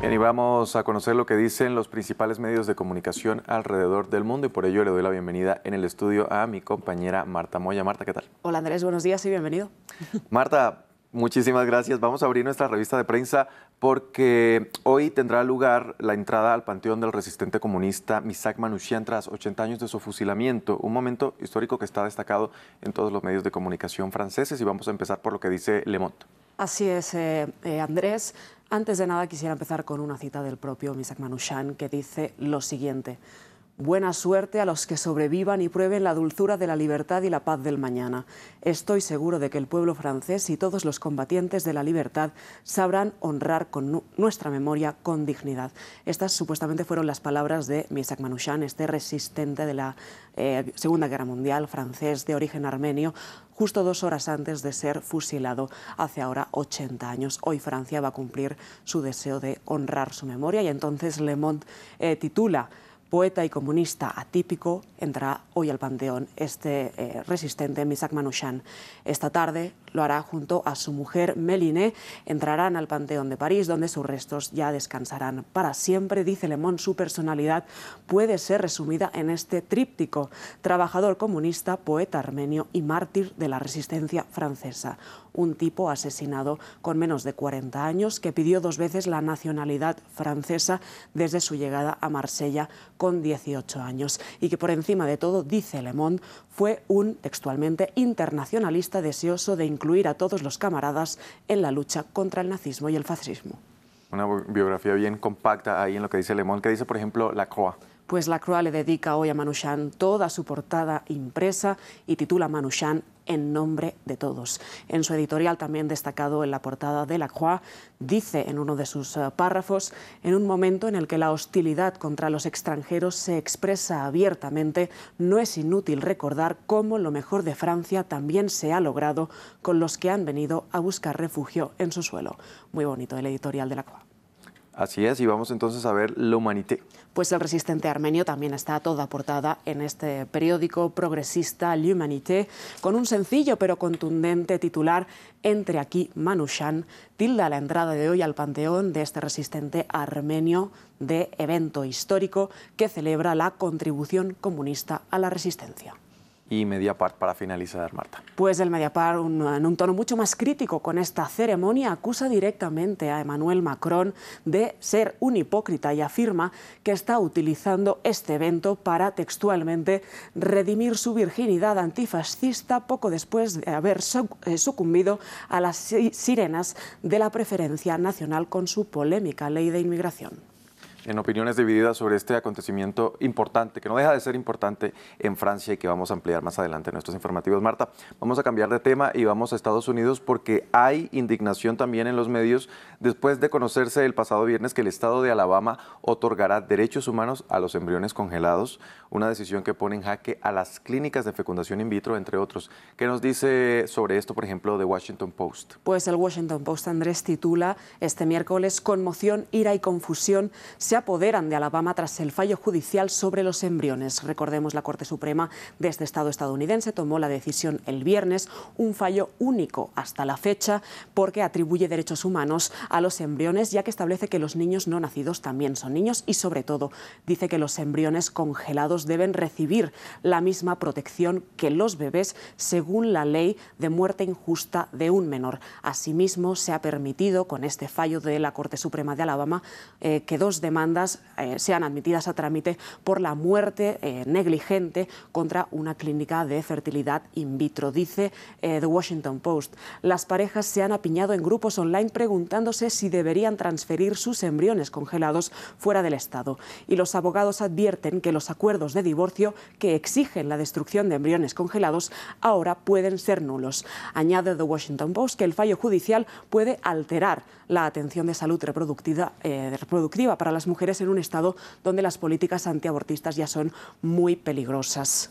Bien, y vamos a conocer lo que dicen los principales medios de comunicación alrededor del mundo y por ello le doy la bienvenida en el estudio a mi compañera Marta Moya. Marta, ¿qué tal? Hola Andrés, buenos días y bienvenido. Marta, muchísimas gracias. Vamos a abrir nuestra revista de prensa porque hoy tendrá lugar la entrada al panteón del resistente comunista Misak Manouchian tras 80 años de su fusilamiento, un momento histórico que está destacado en todos los medios de comunicación franceses y vamos a empezar por lo que dice Le Monde. Así es, eh, eh, Andrés. Antes de nada quisiera empezar con una cita del propio Misak Manouchian que dice lo siguiente. Buena suerte a los que sobrevivan y prueben la dulzura de la libertad y la paz del mañana. Estoy seguro de que el pueblo francés y todos los combatientes de la libertad sabrán honrar con nuestra memoria con dignidad. Estas supuestamente fueron las palabras de Misak Manouchian, este resistente de la eh, Segunda Guerra Mundial, francés de origen armenio, justo dos horas antes de ser fusilado hace ahora 80 años. Hoy Francia va a cumplir su deseo de honrar su memoria y entonces Le Monde eh, titula poeta y comunista atípico, entra hoy al panteón este eh, resistente Misak Manouchian. Esta tarde lo hará junto a su mujer Méliné. Entrarán al Panteón de París, donde sus restos ya descansarán para siempre. Dice Le Monde, su personalidad puede ser resumida en este tríptico: trabajador comunista, poeta armenio y mártir de la resistencia francesa. Un tipo asesinado con menos de 40 años que pidió dos veces la nacionalidad francesa desde su llegada a Marsella con 18 años y que por encima de todo, dice Le Monde, fue un textualmente internacionalista deseoso de incluir a todos los camaradas en la lucha contra el nazismo y el fascismo. Una biografía bien compacta ahí en lo que dice Le Monde, que dice, por ejemplo, La Croix. Pues La Croix le dedica hoy a Manouchian toda su portada impresa y titula Manouchian en nombre de todos. En su editorial, también destacado en la portada de La Croix, dice en uno de sus eh, párrafos, en un momento en el que la hostilidad contra los extranjeros se expresa abiertamente, no es inútil recordar cómo lo mejor de Francia también se ha logrado con los que han venido a buscar refugio en su suelo. Muy bonito el editorial de La Croix. Así es, y vamos entonces a ver La Humanité. Pues el resistente armenio también está toda portada en este periódico progresista L'Humanité, con un sencillo pero contundente titular Entre aquí Manushan, tilda la entrada de hoy al panteón de este resistente armenio de evento histórico que celebra la contribución comunista a la resistencia y Mediapart para finalizar, Marta? Pues el Mediapart, en un tono mucho más crítico con esta ceremonia, acusa directamente a Emmanuel Macron de ser un hipócrita y afirma que está utilizando este evento para textualmente redimir su virginidad antifascista poco después de haber eh, sucumbido a las sirenas de la preferencia nacional con su polémica ley de inmigración en opiniones divididas sobre este acontecimiento importante, que no deja de ser importante en Francia y que vamos a ampliar más adelante en nuestros informativos. Marta, vamos a cambiar de tema y vamos a Estados Unidos porque hay indignación también en los medios después de conocerse el pasado viernes que el estado de Alabama otorgará derechos humanos a los embriones congelados, una decisión que pone en jaque a las clínicas de fecundación in vitro, entre otros. ¿Qué nos dice sobre esto, por ejemplo, The Washington Post? Pues el Washington Post, Andrés, titula este miércoles Conmoción, ira y confusión se apoderan de Alabama tras el fallo judicial sobre los embriones. Recordemos, la Corte Suprema de este Estado estadounidense tomó la decisión el viernes, un fallo único hasta la fecha, porque atribuye derechos humanos a los embriones, ya que establece que los niños no nacidos también son niños y, sobre todo, dice que los embriones congelados deben recibir la misma protección que los bebés según la ley de muerte injusta de un menor. Asimismo, se ha permitido, con este fallo de la Corte Suprema de Alabama, eh, que dos demandas eh, sean admitidas a trámite por la muerte eh, negligente contra una clínica de fertilidad in vitro. Dice eh, The Washington Post, las parejas se han apiñado en grupos online preguntándose si deberían transferir sus embriones congelados fuera del Estado. Y los abogados advierten que los acuerdos de divorcio que exigen la destrucción de embriones congelados ahora pueden ser nulos. Añade The Washington Post que el fallo judicial puede alterar la atención de salud reproductiva, reproductiva para las mujeres en un estado donde las políticas antiabortistas ya son muy peligrosas.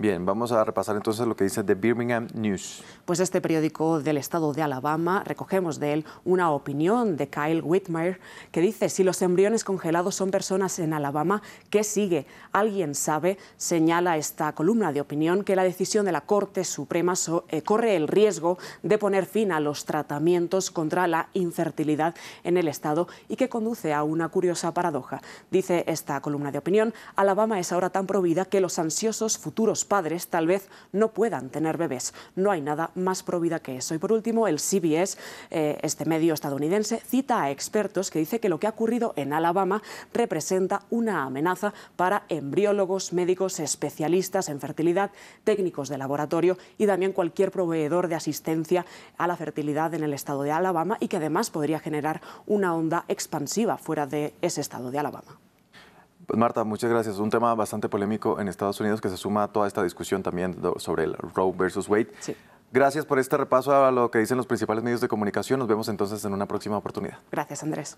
Bien, vamos a repasar entonces lo que dice The Birmingham News. Pues este periódico del estado de Alabama, recogemos de él una opinión de Kyle Whitmire que dice, si los embriones congelados son personas en Alabama, ¿qué sigue? ¿Alguien sabe? Señala esta columna de opinión que la decisión de la Corte Suprema eh, corre el riesgo de poner fin a los tratamientos contra la infertilidad en el estado y que conduce a una curiosa paradoja. Dice esta columna de opinión, Alabama es ahora tan provida que los ansiosos futuros padres tal vez no puedan tener bebés. No hay nada más provida que eso. Y por último, el CBS, eh, este medio estadounidense, cita a expertos que dice que lo que ha ocurrido en Alabama representa una amenaza para embriólogos, médicos, especialistas en fertilidad, técnicos de laboratorio y también cualquier proveedor de asistencia a la fertilidad en el estado de Alabama y que además podría generar una onda expansiva fuera de ese estado de Alabama. Pues Marta, muchas gracias. Un tema bastante polémico en Estados Unidos que se suma a toda esta discusión también sobre el Roe versus Wade. Gracias por este repaso a lo que dicen los principales medios de comunicación. Nos vemos entonces en una próxima oportunidad. Gracias, Andrés.